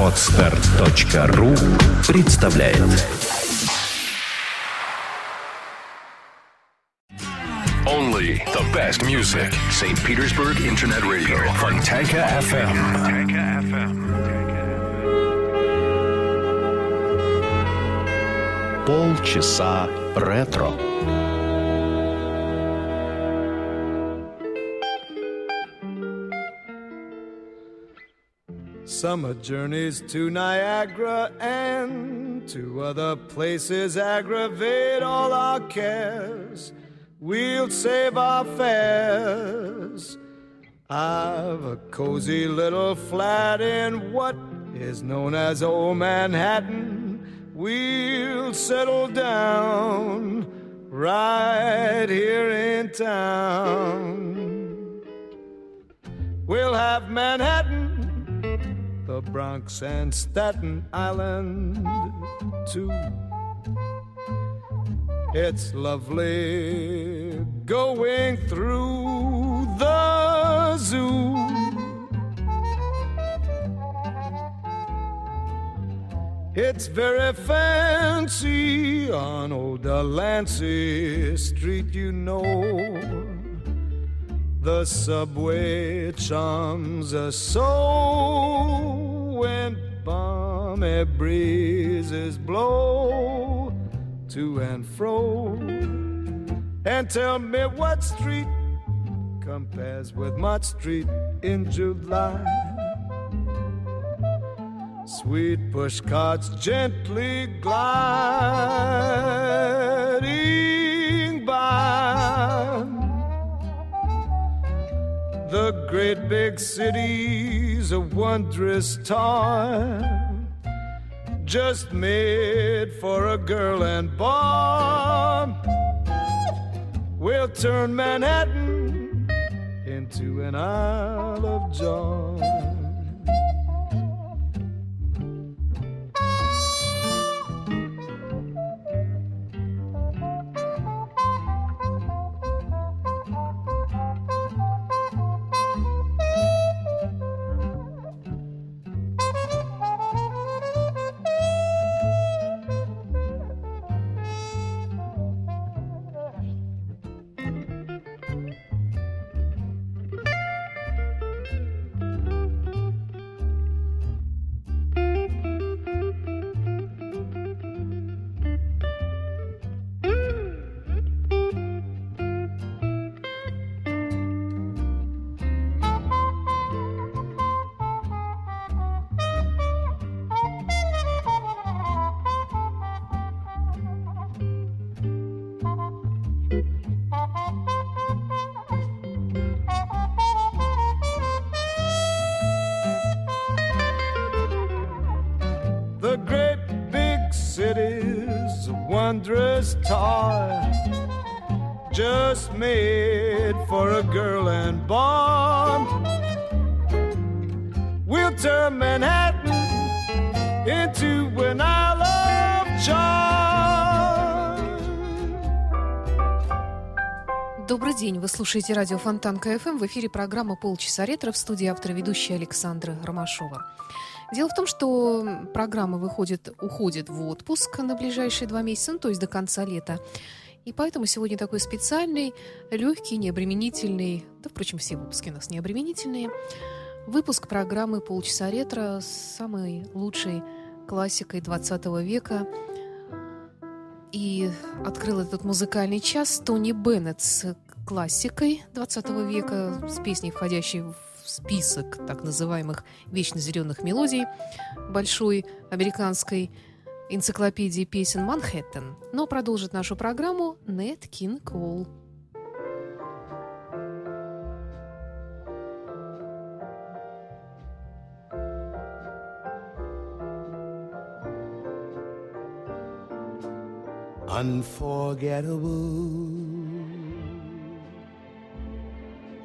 Отстар.ру представляет Only the best music. St. Petersburg Internet Radio. Fontanka FM. полчаса ретро. Summer journeys to Niagara and to other places aggravate all our cares. We'll save our fares. I've a cozy little flat in what is known as Old Manhattan. We'll settle down right here in town. We'll have Manhattan, the Bronx, and Staten Island too. It's lovely going through the zoo. It's very fancy on old Delancey Street, you know. The subway charms us so when balmy breezes blow to and fro. And tell me what street compares with Mott Street in July. Sweet push carts gently gliding The great big city's a wondrous toy, just made for a girl and boy. We'll turn Manhattan into an Isle of Joy. Wondrous toy, just made for a girl and boy. We'll turn Manhattan into an Isle of. Добрый день, вы слушаете радио Фонтан КФМ. В эфире программа «Полчаса ретро» в студии автора ведущая Александра Ромашова. Дело в том, что программа выходит, уходит в отпуск на ближайшие два месяца, ну, то есть до конца лета. И поэтому сегодня такой специальный, легкий, необременительный, да, впрочем, все выпуски у нас необременительные, выпуск программы «Полчаса ретро» с самой лучшей классикой 20 века. И открыл этот музыкальный час Тони Беннет с классикой 20 века, с песней, входящей в список так называемых вечно зеленых мелодий большой американской энциклопедии песен «Манхэттен». Но продолжит нашу программу Нет Кин Коул. Unforgettable.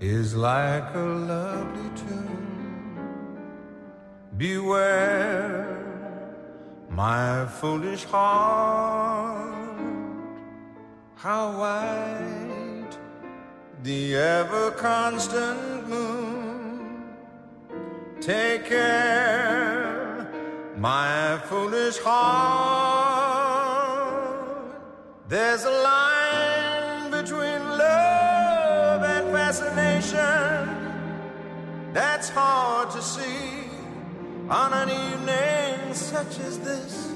Is like a lovely tune. Beware, my foolish heart, how white the ever constant moon. Take care, my foolish heart. There's a line fascination that's hard to see on an evening such as this.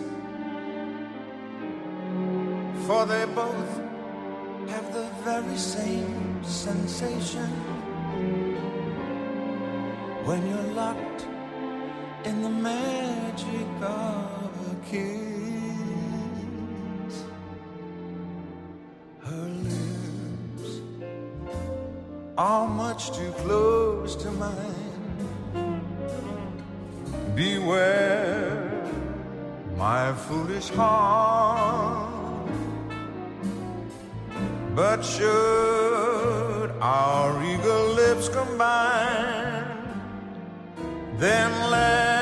For they both have the very same sensation when you're locked in the magic of a kiss. Much too close to mine. Beware, my foolish heart. But should our eager lips combine, then let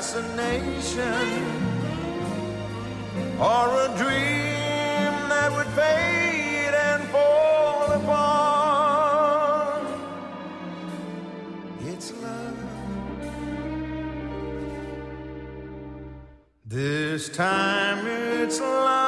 fascination or a dream that would fade and fall apart. It's love. This time it's love.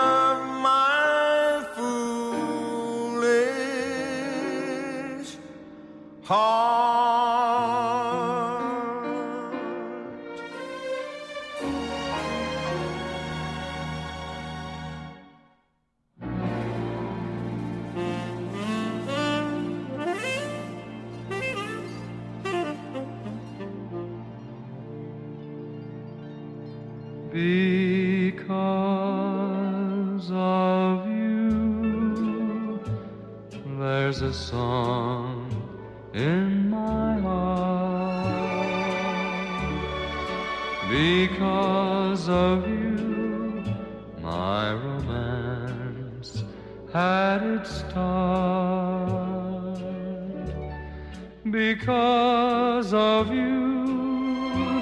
Because of you,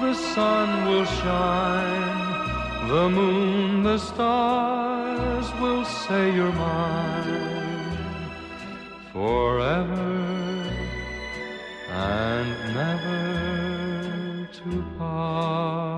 the sun will shine, the moon, the stars will say you're mine forever and never to part.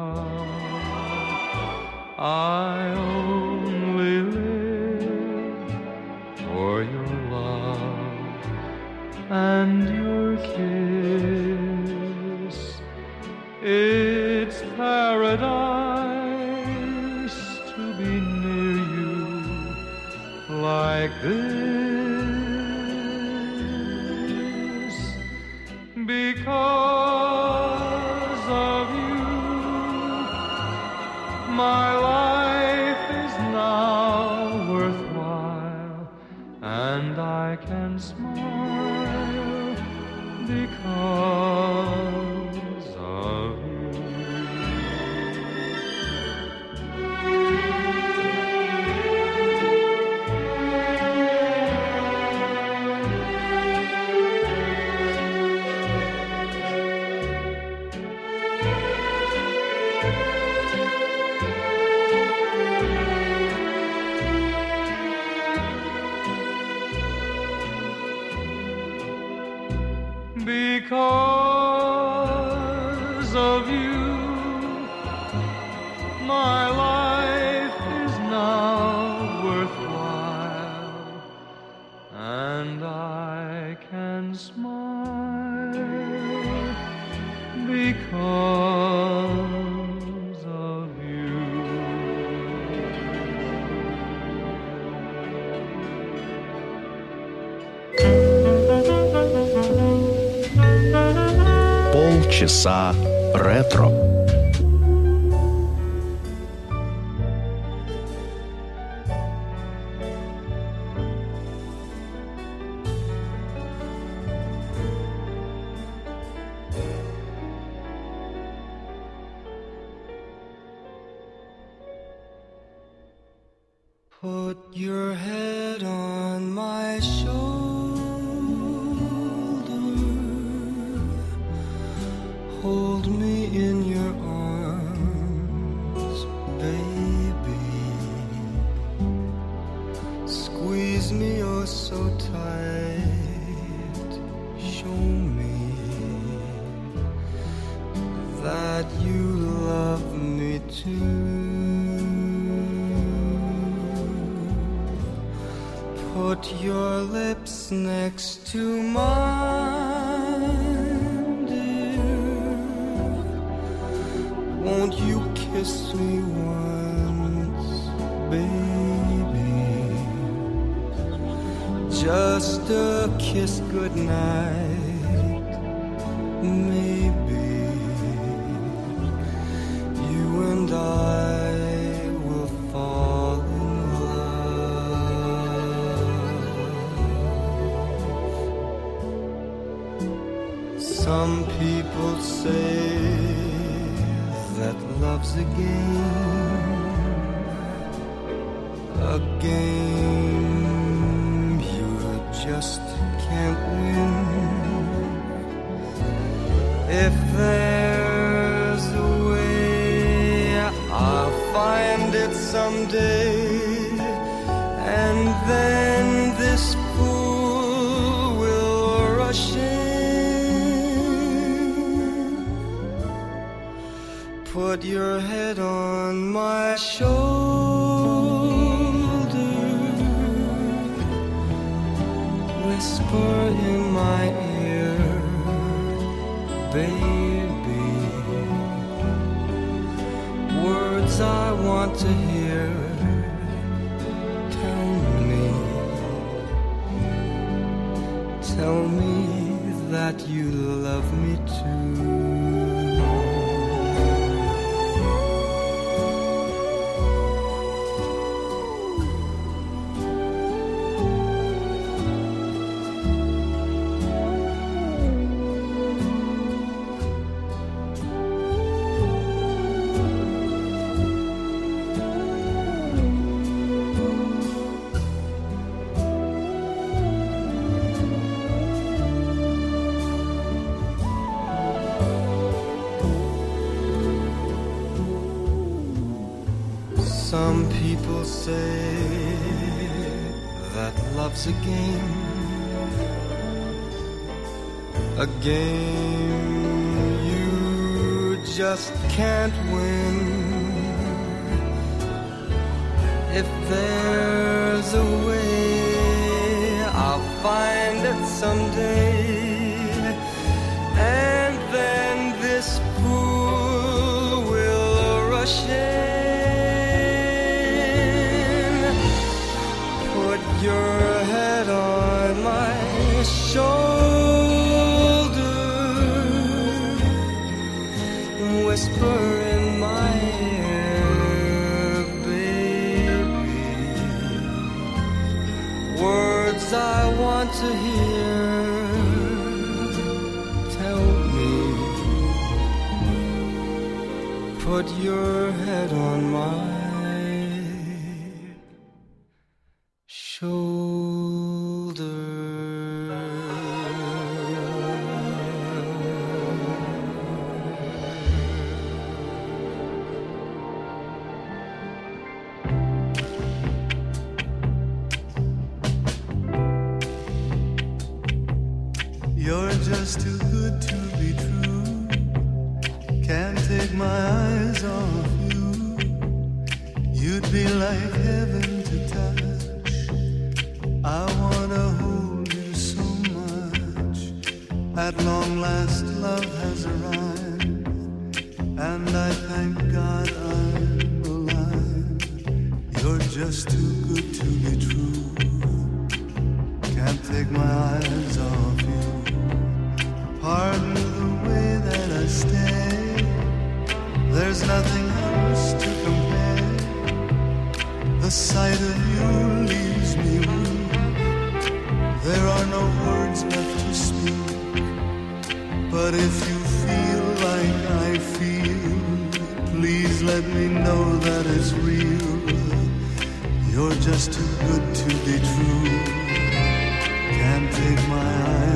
die часа ретро. to dear won't you kiss me once baby? Just a kiss goodnight. say that love's a game, a game you just can't win. If there's a way, I'll find it someday. Put your head on my shoulder. Whisper in my ear, baby. Words I want to hear. Tell me, tell me that you love me Some people say that love's a game, a game you just can't win. If there's a way, I'll find it someday. To hear. Tell me. Put your head on my Can't take my eyes off you. Pardon the way that I stay. There's nothing else to compare. The sight of you leaves me weak. There are no words left to speak. But if you feel like I feel, please let me know that it's real. You're just too good to be true. Take my eyes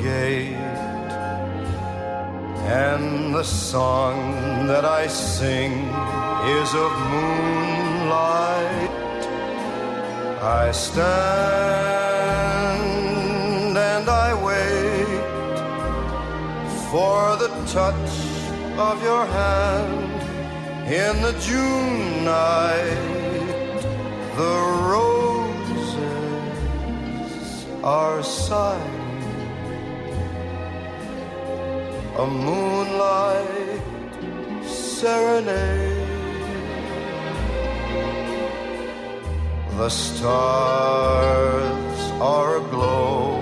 gate, and the song that I sing is of moonlight. I stand and I wait for the touch of your hand in the June night. The roses are sighing, a moonlight serenade. The stars are aglow,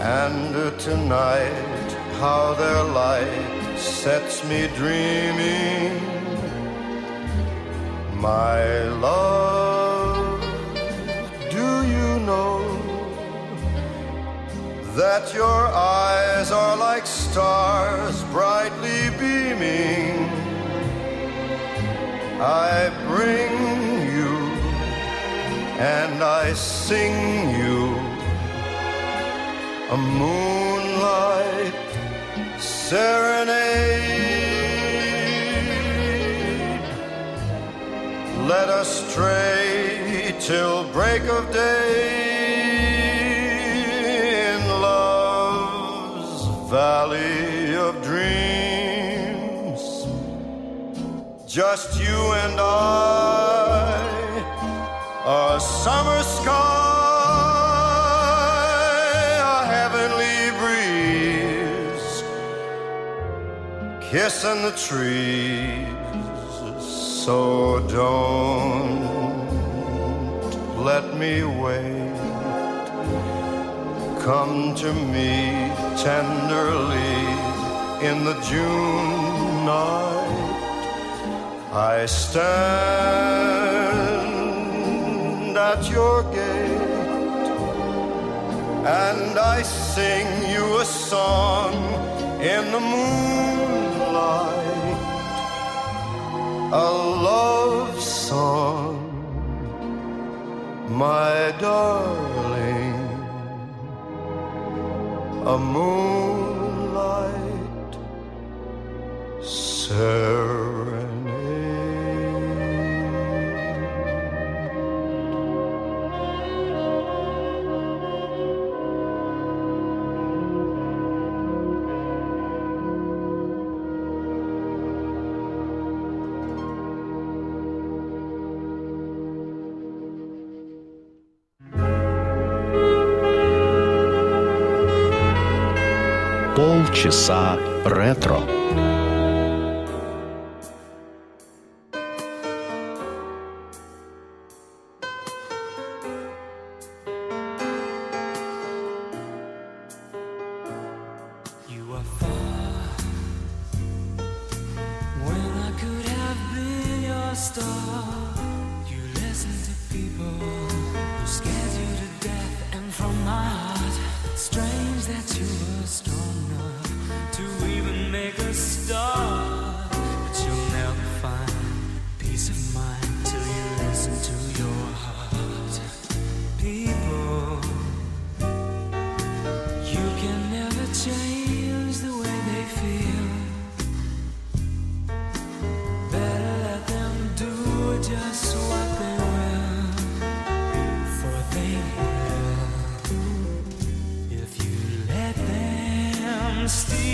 and tonight, how their light sets me dreaming. My love, that your eyes are like stars brightly beaming? I bring you and I sing you a moonlight serenade. Let us stray till break of day valley of dreams. Just you and I, a summer sky, a heavenly breeze, kissing the trees. So don't let me wait. Come to me tenderly in the June night. I stand at your gate and I sing you a song in the moonlight, a love song, my darling, a moonlight serenade. Полчаса ретро. Them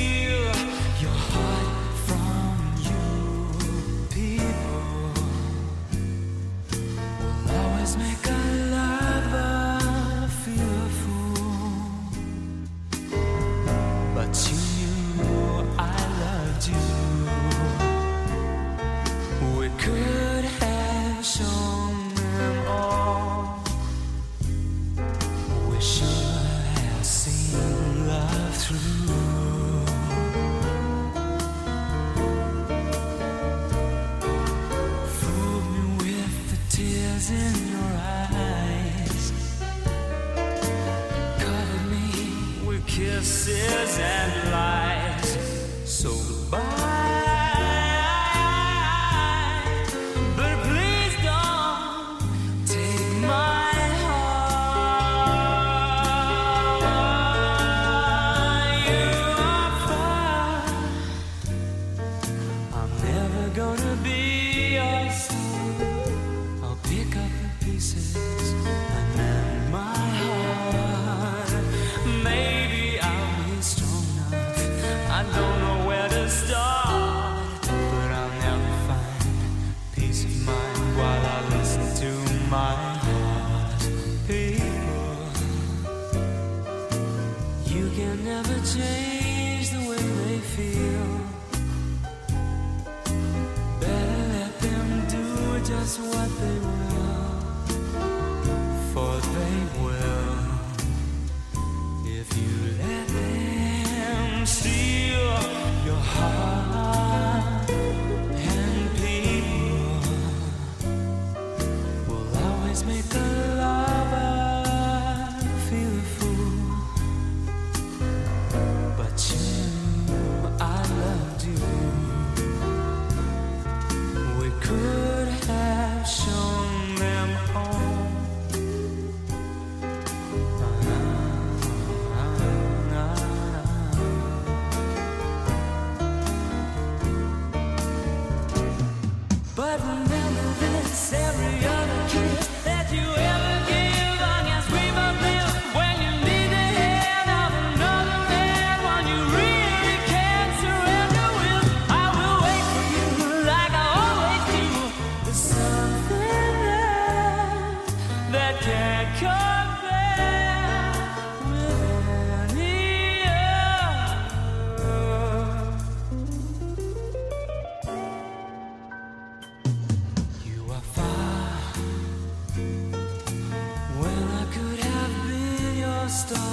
been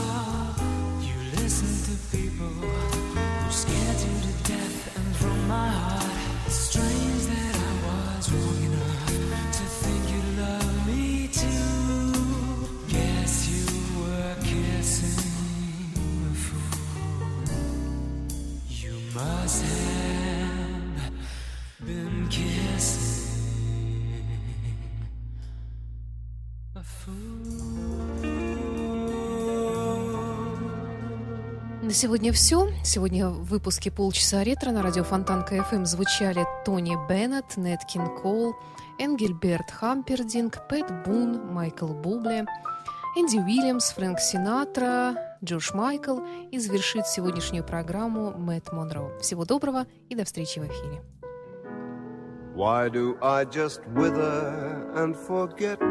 сегодня все. Сегодня в выпуске полчаса ретро на радио Фонтан КФМ звучали Тони Беннет, Нед Кин Кол, Энгельберт Хампердинг, Пэт Бун, Майкл Бубле, Энди Уильямс, Фрэнк Синатра, Джош Майкл и завершит сегодняшнюю программу Мэтт Монро. Всего доброго и до встречи в эфире. Why do I just wither and forget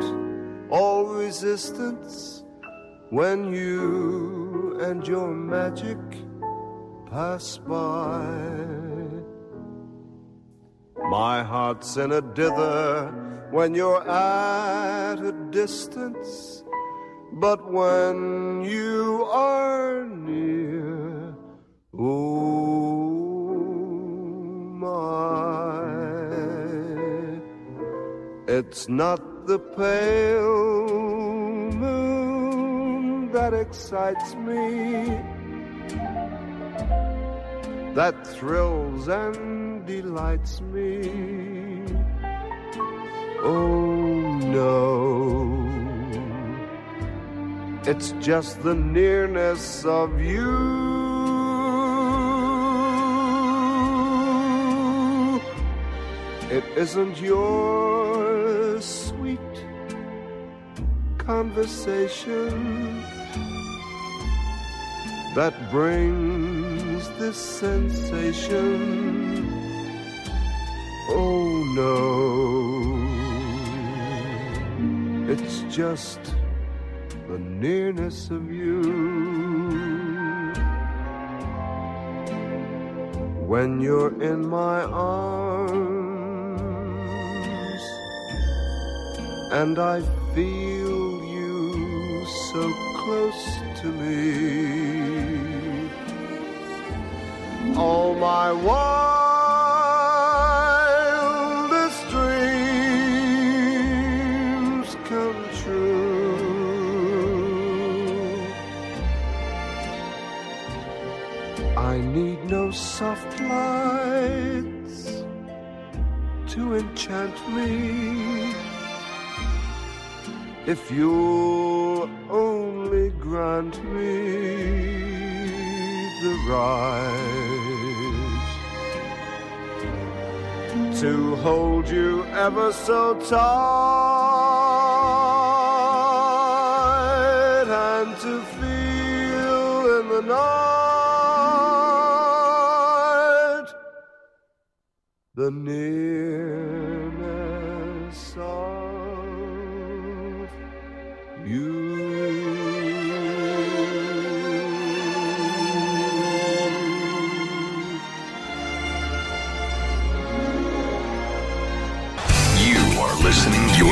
all resistance when you and your magic pass by? My heart's in a dither when you're at a distance, but when you are near, oh my. It's not the pale that excites me, that thrills and delights me. Oh no. It's just the nearness of you. It isn't your conversation that brings this sensation. Oh no, it's just the nearness of you. When you're in my arms and I feel so close to me, all my wildest dreams come true. I need no soft lights to enchant me. If you'll only grant me the right to hold you ever so tight and to feel in the night the nearness